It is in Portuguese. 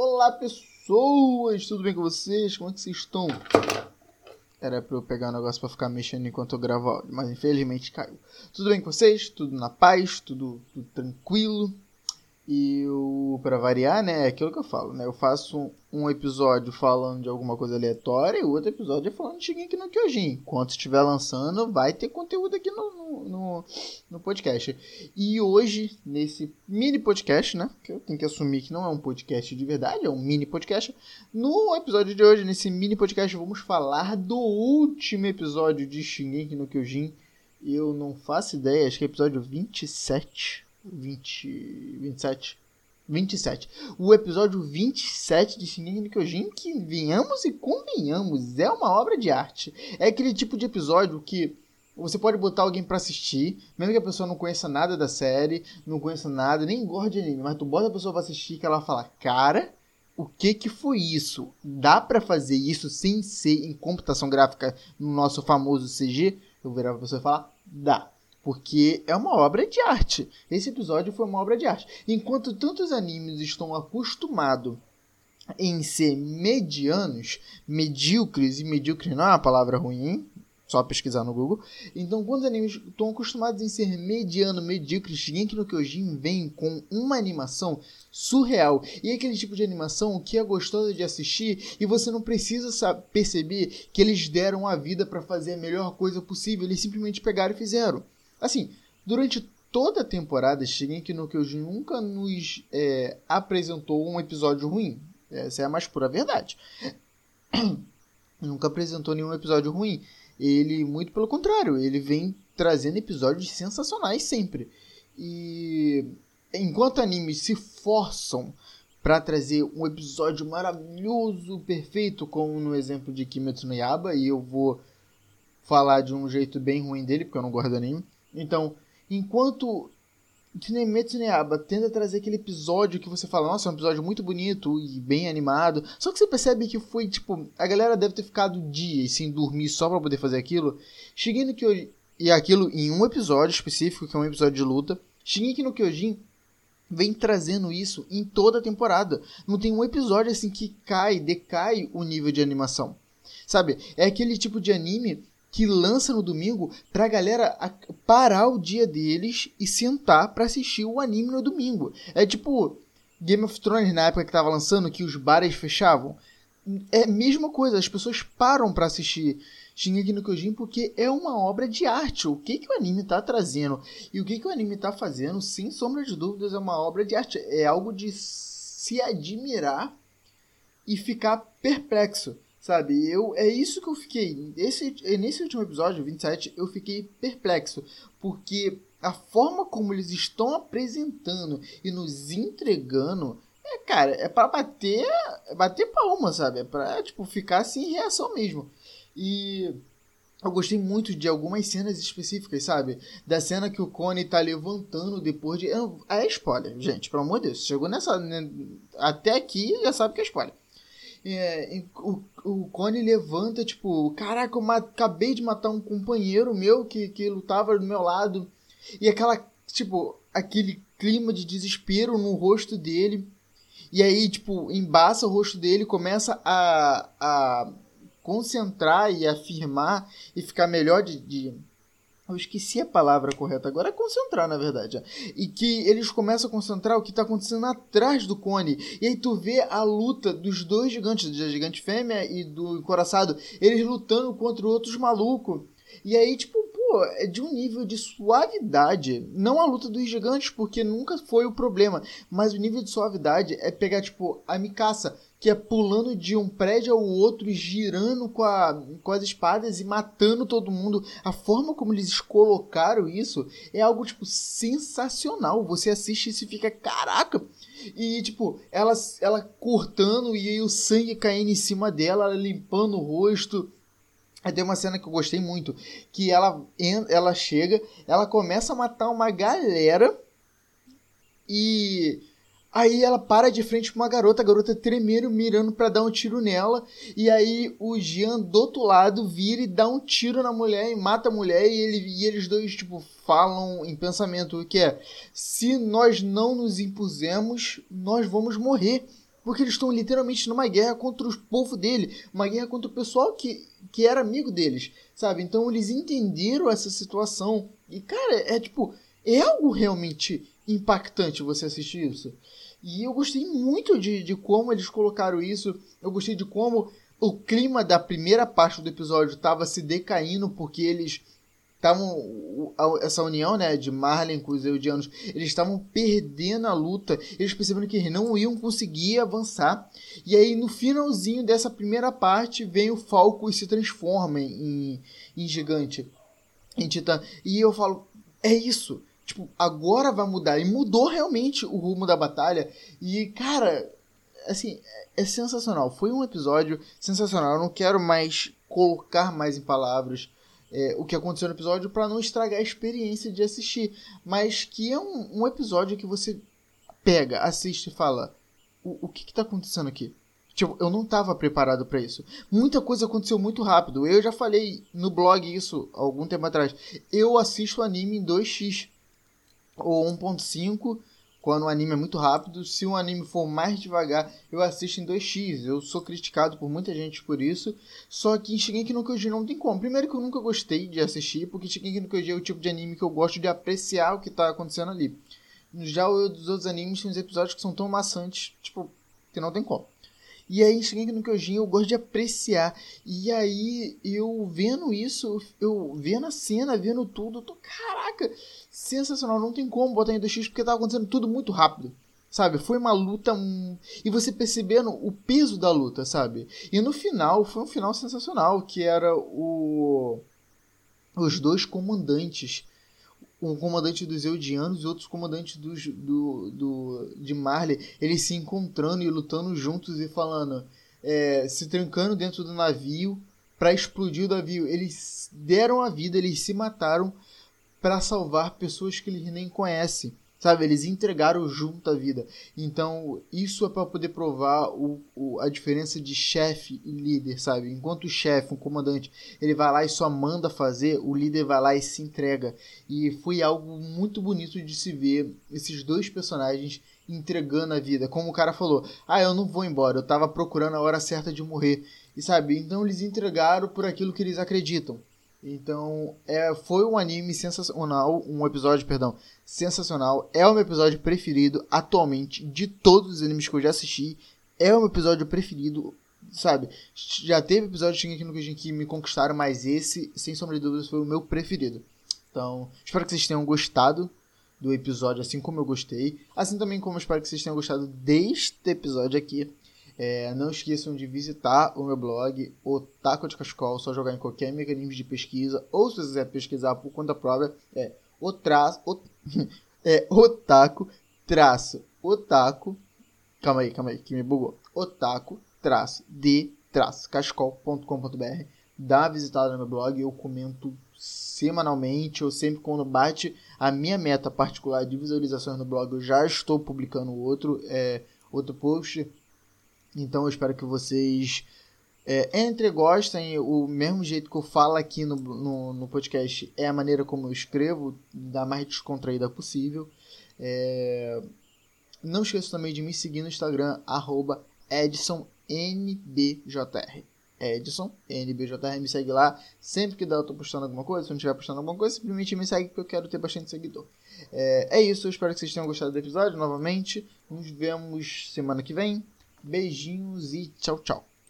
Olá pessoas, tudo bem com vocês? Como é que vocês estão? Era pra eu pegar um negócio pra ficar mexendo enquanto eu gravo áudio, mas infelizmente caiu. Tudo bem com vocês? Tudo na paz? Tudo, tudo tranquilo? E o para variar, né, é aquilo que eu falo, né? Eu faço um episódio falando de alguma coisa aleatória e o outro episódio é falando de Shingeki no Kyojin. Enquanto estiver lançando, vai ter conteúdo aqui no, no, no, podcast. E hoje, nesse mini podcast, né, que eu tenho que assumir que não é um podcast de verdade, é um mini podcast. No episódio de hoje, nesse mini podcast, vamos falar do último episódio de Shingeki no Kyojin. Eu não faço ideia, acho que é episódio 27 20, 27, 27. O episódio 27 de Shingeki no Kyojin, que venhamos e convenhamos, é uma obra de arte. É aquele tipo de episódio que você pode botar alguém para assistir, mesmo que a pessoa não conheça nada da série, não conheça nada, nem gosta de anime, mas tu bota a pessoa pra assistir que ela fala, cara, o que que foi isso? Dá para fazer isso sem ser em computação gráfica no nosso famoso CG? Eu virar pra pessoa e falar, dá porque é uma obra de arte. Esse episódio foi uma obra de arte. Enquanto tantos animes estão acostumados em ser medianos, medíocres, e medíocre não é uma palavra ruim, só pesquisar no Google. Então, quando os animes estão acostumados em ser mediano, medíocre, Shingeki no Kyojin vem com uma animação surreal. E aquele tipo de animação que é gostosa de assistir e você não precisa perceber que eles deram a vida para fazer a melhor coisa possível. Eles simplesmente pegaram e fizeram. Assim, durante toda a temporada, Shingeki no Kyojin nunca nos é, apresentou um episódio ruim. Essa é a mais pura verdade. nunca apresentou nenhum episódio ruim. Ele, muito pelo contrário, ele vem trazendo episódios sensacionais sempre. E enquanto animes se forçam para trazer um episódio maravilhoso, perfeito, como no exemplo de Kimetsu no Yaba, e eu vou falar de um jeito bem ruim dele, porque eu não gosto do anime. Então, enquanto Kinemetsu Neaba tenta trazer aquele episódio que você fala, nossa, é um episódio muito bonito e bem animado. Só que você percebe que foi, tipo, a galera deve ter ficado dias sem dormir só para poder fazer aquilo. Shingeki no Kyojin, e aquilo em um episódio específico, que é um episódio de luta. Shingeki no Kyojin vem trazendo isso em toda a temporada. Não tem um episódio assim que cai, decai o nível de animação. Sabe? É aquele tipo de anime que lança no domingo pra galera parar o dia deles e sentar para assistir o anime no domingo. É tipo Game of Thrones na época que tava lançando, que os bares fechavam. É a mesma coisa, as pessoas param para assistir Shingeki no Kyojin porque é uma obra de arte. O que, que o anime tá trazendo e o que, que o anime tá fazendo, sem sombra de dúvidas, é uma obra de arte. É algo de se admirar e ficar perplexo. Sabe, eu é isso que eu fiquei. Esse, nesse último episódio, 27, eu fiquei perplexo. Porque a forma como eles estão apresentando e nos entregando. É, cara, é pra bater. Bater palma, sabe? É pra, tipo, ficar em reação mesmo. E. Eu gostei muito de algumas cenas específicas, sabe? Da cena que o Cone tá levantando depois de. É spoiler, gente, pelo amor de Deus. Chegou nessa. Né, até aqui já sabe que é spoiler. É, o, o Cone levanta, tipo, caraca, eu acabei de matar um companheiro meu que, que lutava do meu lado. E aquela, tipo, aquele clima de desespero no rosto dele. E aí, tipo, embaça o rosto dele, começa a, a concentrar e afirmar e ficar melhor de, de eu esqueci a palavra correta agora, é concentrar, na verdade. E que eles começam a concentrar o que está acontecendo atrás do cone. E aí tu vê a luta dos dois gigantes, da gigante fêmea e do encoraçado, eles lutando contra outros malucos. E aí, tipo, pô, é de um nível de suavidade. Não a luta dos gigantes, porque nunca foi o problema. Mas o nível de suavidade é pegar, tipo, a Mikasa que é pulando de um prédio ao outro, girando com, a, com as espadas e matando todo mundo. A forma como eles colocaram isso é algo, tipo, sensacional. Você assiste e fica, caraca! E, tipo, ela, ela cortando e aí o sangue caindo em cima dela, ela limpando o rosto. Tem uma cena que eu gostei muito, que ela, ela chega, ela começa a matar uma galera e Aí ela para de frente com uma garota, a garota tremendo, mirando para dar um tiro nela. E aí o Jean do outro lado vira e dá um tiro na mulher e mata a mulher. E, ele, e eles dois, tipo, falam em pensamento que é: se nós não nos impusemos, nós vamos morrer. Porque eles estão literalmente numa guerra contra o povo dele, uma guerra contra o pessoal que, que era amigo deles, sabe? Então eles entenderam essa situação. E, cara, é tipo, é algo realmente impactante você assistir isso. E eu gostei muito de, de como eles colocaram isso. Eu gostei de como o clima da primeira parte do episódio estava se decaindo porque eles estavam essa união né de Marlin com os Eudianos eles estavam perdendo a luta eles perceberam que eles não iam conseguir avançar e aí no finalzinho dessa primeira parte vem o Falco e se transforma em, em gigante em Titã e eu falo é isso tipo agora vai mudar e mudou realmente o rumo da batalha e cara assim é sensacional foi um episódio sensacional eu não quero mais colocar mais em palavras é, o que aconteceu no episódio para não estragar a experiência de assistir. Mas que é um, um episódio que você pega, assiste e fala: o, o que, está acontecendo aqui? Tipo, eu não estava preparado para isso. Muita coisa aconteceu muito rápido. Eu já falei no blog isso algum tempo atrás. Eu assisto anime em 2x ou 1.5 quando o anime é muito rápido. Se o anime for mais devagar, eu assisto em 2x. Eu sou criticado por muita gente por isso. Só que Shingeki no Kyojin não tem como. Primeiro que eu nunca gostei de assistir, porque Shingeki no Kyojin é o tipo de anime que eu gosto de apreciar o que está acontecendo ali. Já os outros animes tem uns episódios que são tão maçantes, tipo, que não tem como. E aí, Shingeki no Kyojin, eu gosto de apreciar. E aí, eu vendo isso, eu vendo a cena, vendo tudo, eu tô, caraca, sensacional. Não tem como botar em 2x porque tava acontecendo tudo muito rápido. Sabe? Foi uma luta. E você percebendo o peso da luta, sabe? E no final, foi um final sensacional. Que era o. Os dois comandantes. Um comandante dos Eudianos e outros comandantes dos, do, do, de Marley. Eles se encontrando e lutando juntos e falando. É, se trancando dentro do navio para explodir o navio. Eles deram a vida, eles se mataram para salvar pessoas que eles nem conhecem. Sabe, eles entregaram junto a vida. Então, isso é para poder provar o, o, a diferença de chefe e líder, sabe? Enquanto o chefe, um comandante, ele vai lá e só manda fazer, o líder vai lá e se entrega. E foi algo muito bonito de se ver esses dois personagens entregando a vida. Como o cara falou: Ah, eu não vou embora, eu tava procurando a hora certa de morrer. E sabe, então eles entregaram por aquilo que eles acreditam. Então, é, foi um anime sensacional, um episódio, perdão, sensacional. É o meu episódio preferido atualmente de todos os animes que eu já assisti. É o meu episódio preferido, sabe? Já teve episódios aqui no que me conquistaram, mas esse, sem sombra de dúvidas, foi o meu preferido. Então, espero que vocês tenham gostado do episódio, assim como eu gostei. Assim também como eu espero que vocês tenham gostado deste episódio aqui. É, não esqueçam de visitar o meu blog, Otaku de Cascol, só jogar em qualquer mecanismo de pesquisa, ou se você quiser pesquisar por conta própria, é, o traço, o, é otaku traço, otaku, calma aí, calma aí, que me bugou, otaku traço, de traço, cascol.com.br, dá uma visitada no meu blog, eu comento semanalmente ou sempre quando bate a minha meta particular de visualizações no blog, eu já estou publicando outro, é, outro post então eu espero que vocês é, entre gostem. O mesmo jeito que eu falo aqui no, no, no, podcast é a maneira como eu escrevo, da mais descontraída possível. É, não esqueça também de me seguir no Instagram, arroba EdsonNBJR. Edson, NBJR, me segue lá. Sempre que dá, eu tô postando alguma coisa. Se eu não estiver postando alguma coisa, simplesmente me segue porque eu quero ter bastante seguidor. É, é isso, eu espero que vocês tenham gostado do episódio novamente. Nos vemos semana que vem. Beijinhos e tchau, tchau.